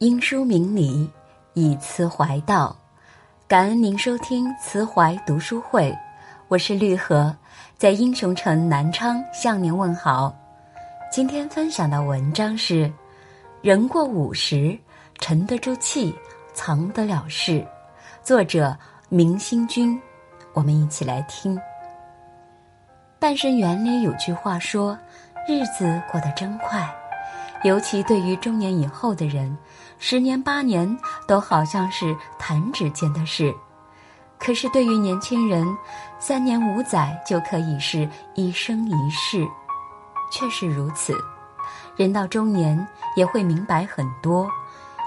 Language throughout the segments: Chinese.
因书明理，以词怀道。感恩您收听慈怀读书会，我是绿荷，在英雄城南昌向您问好。今天分享的文章是：人过五十，沉得住气，藏得了事。作者明星君。我们一起来听。半生缘里有句话说：“日子过得真快。”尤其对于中年以后的人，十年八年都好像是弹指间的事；可是对于年轻人，三年五载就可以是一生一世。确实如此，人到中年也会明白很多，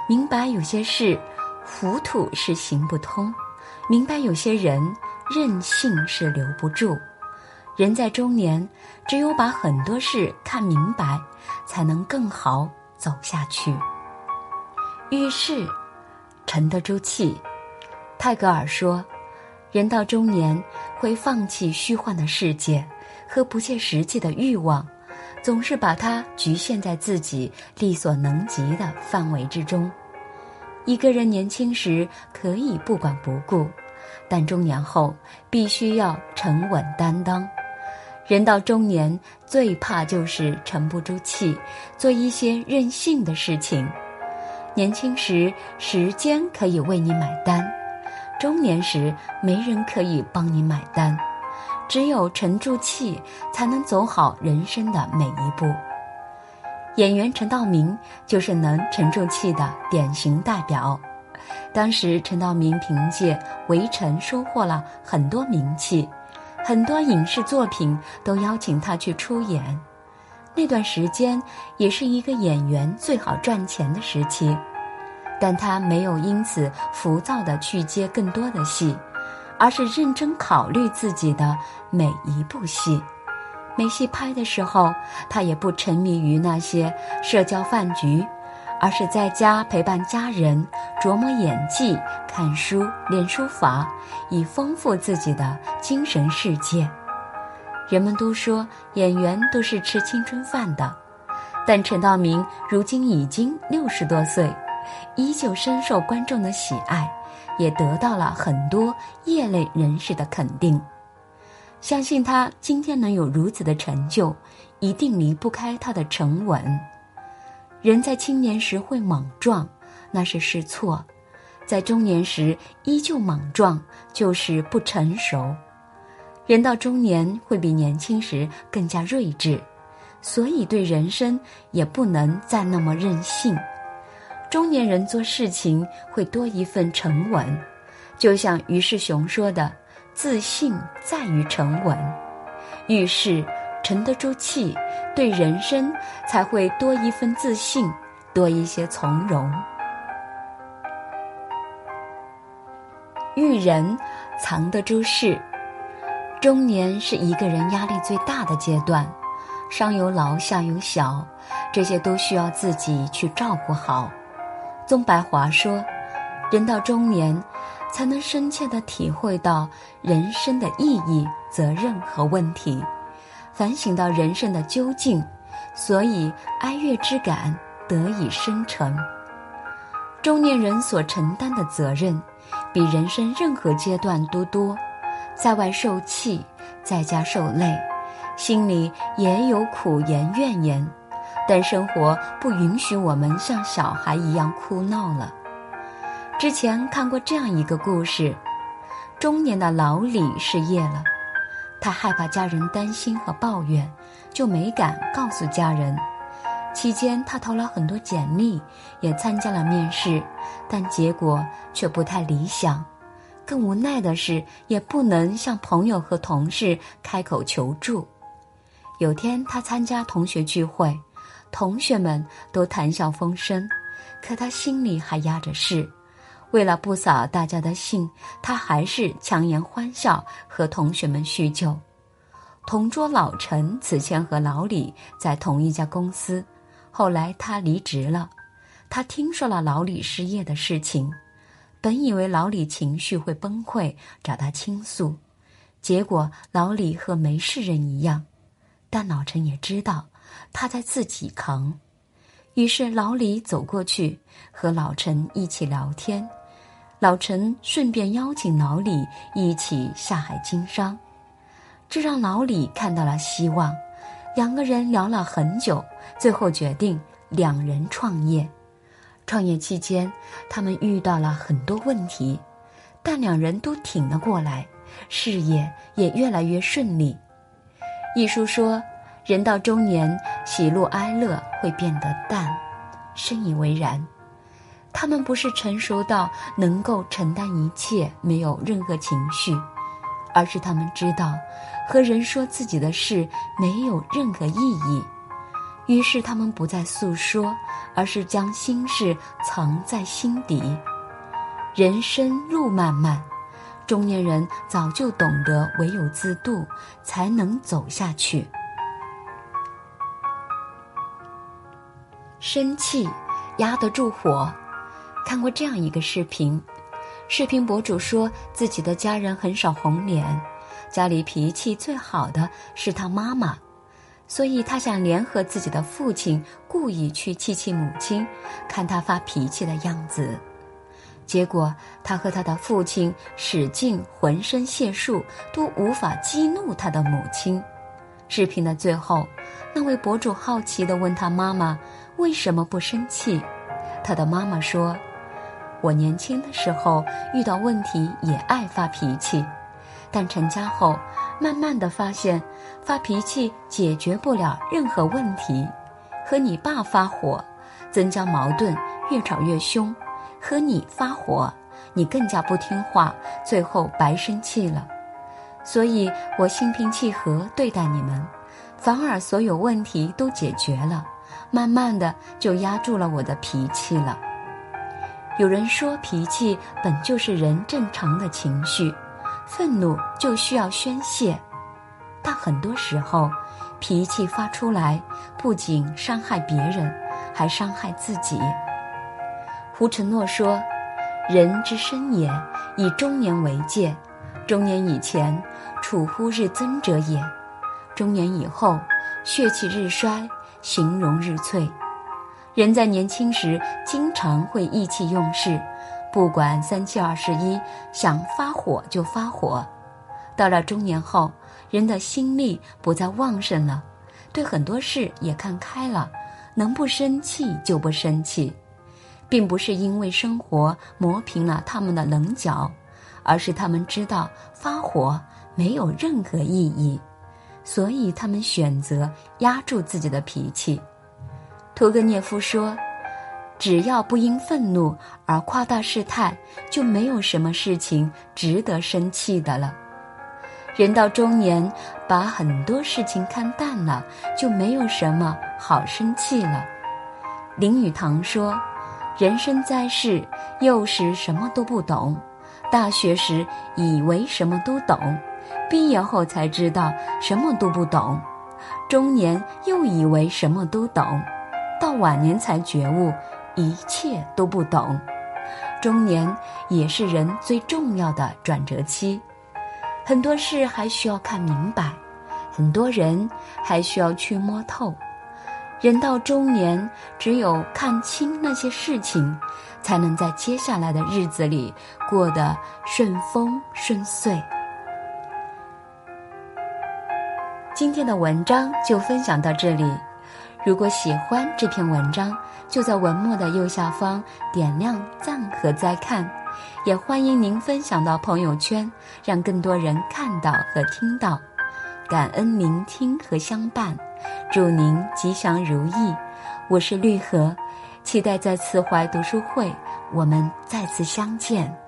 明白有些事糊涂是行不通，明白有些人任性是留不住。人在中年，只有把很多事看明白，才能更好走下去。遇事沉得住气。泰戈尔说：“人到中年，会放弃虚幻的世界和不切实际的欲望，总是把它局限在自己力所能及的范围之中。一个人年轻时可以不管不顾，但中年后必须要沉稳担当。”人到中年，最怕就是沉不住气，做一些任性的事情。年轻时，时间可以为你买单；中年时，没人可以帮你买单。只有沉住气，才能走好人生的每一步。演员陈道明就是能沉住气的典型代表。当时，陈道明凭借《围城》收获了很多名气。很多影视作品都邀请他去出演，那段时间也是一个演员最好赚钱的时期，但他没有因此浮躁的去接更多的戏，而是认真考虑自己的每一部戏。没戏拍的时候，他也不沉迷于那些社交饭局。而是在家陪伴家人，琢磨演技，看书练书法，以丰富自己的精神世界。人们都说演员都是吃青春饭的，但陈道明如今已经六十多岁，依旧深受观众的喜爱，也得到了很多业内人士的肯定。相信他今天能有如此的成就，一定离不开他的沉稳。人在青年时会莽撞，那是试错；在中年时依旧莽撞，就是不成熟。人到中年会比年轻时更加睿智，所以对人生也不能再那么任性。中年人做事情会多一份沉稳，就像于世雄说的：“自信在于沉稳。”遇事。沉得住气，对人生才会多一份自信，多一些从容。遇人藏得住事，中年是一个人压力最大的阶段，上有老下有小，这些都需要自己去照顾好。宗白华说：“人到中年，才能深切的体会到人生的意义、责任和问题。”反省到人生的究竟，所以哀乐之感得以生成。中年人所承担的责任，比人生任何阶段都多，在外受气，在家受累，心里也有苦言怨言，但生活不允许我们像小孩一样哭闹了。之前看过这样一个故事：中年的老李失业了。他害怕家人担心和抱怨，就没敢告诉家人。期间，他投了很多简历，也参加了面试，但结果却不太理想。更无奈的是，也不能向朋友和同事开口求助。有天，他参加同学聚会，同学们都谈笑风生，可他心里还压着事。为了不扫大家的兴，他还是强颜欢笑和同学们叙旧。同桌老陈此前和老李在同一家公司，后来他离职了。他听说了老李失业的事情，本以为老李情绪会崩溃，找他倾诉，结果老李和没事人一样。但老陈也知道他在自己扛。于是老李走过去和老陈一起聊天，老陈顺便邀请老李一起下海经商，这让老李看到了希望。两个人聊了很久，最后决定两人创业。创业期间，他们遇到了很多问题，但两人都挺了过来，事业也越来越顺利。一书说：“人到中年，喜怒哀乐会变得淡。”深以为然。他们不是成熟到能够承担一切，没有任何情绪，而是他们知道。和人说自己的事没有任何意义，于是他们不再诉说，而是将心事藏在心底。人生路漫漫，中年人早就懂得唯有自渡，才能走下去。生气压得住火，看过这样一个视频，视频博主说自己的家人很少红脸。家里脾气最好的是他妈妈，所以他想联合自己的父亲，故意去气气母亲，看他发脾气的样子。结果他和他的父亲使尽浑身解数，都无法激怒他的母亲。视频的最后，那位博主好奇地问他妈妈为什么不生气，他的妈妈说：“我年轻的时候遇到问题也爱发脾气。”但成家后，慢慢的发现，发脾气解决不了任何问题。和你爸发火，增加矛盾，越吵越凶；和你发火，你更加不听话，最后白生气了。所以我心平气和对待你们，反而所有问题都解决了，慢慢的就压住了我的脾气了。有人说，脾气本就是人正常的情绪。愤怒就需要宣泄，但很多时候，脾气发出来不仅伤害别人，还伤害自己。胡承诺说：“人之生也，以中年为界。中年以前，处乎日增者也；中年以后，血气日衰，形容日脆。人在年轻时，经常会意气用事。”不管三七二十一，想发火就发火。到了中年后，人的心力不再旺盛了，对很多事也看开了，能不生气就不生气，并不是因为生活磨平了他们的棱角，而是他们知道发火没有任何意义，所以他们选择压住自己的脾气。屠格涅夫说。只要不因愤怒而夸大事态，就没有什么事情值得生气的了。人到中年，把很多事情看淡了，就没有什么好生气了。林语堂说：“人生在世，幼时什么都不懂，大学时以为什么都懂，毕业后才知道什么都不懂，中年又以为什么都懂，到晚年才觉悟。”一切都不懂，中年也是人最重要的转折期，很多事还需要看明白，很多人还需要去摸透。人到中年，只有看清那些事情，才能在接下来的日子里过得顺风顺遂。今天的文章就分享到这里，如果喜欢这篇文章。就在文末的右下方点亮赞和再看，也欢迎您分享到朋友圈，让更多人看到和听到。感恩聆听和相伴，祝您吉祥如意。我是绿荷，期待在慈怀读书会我们再次相见。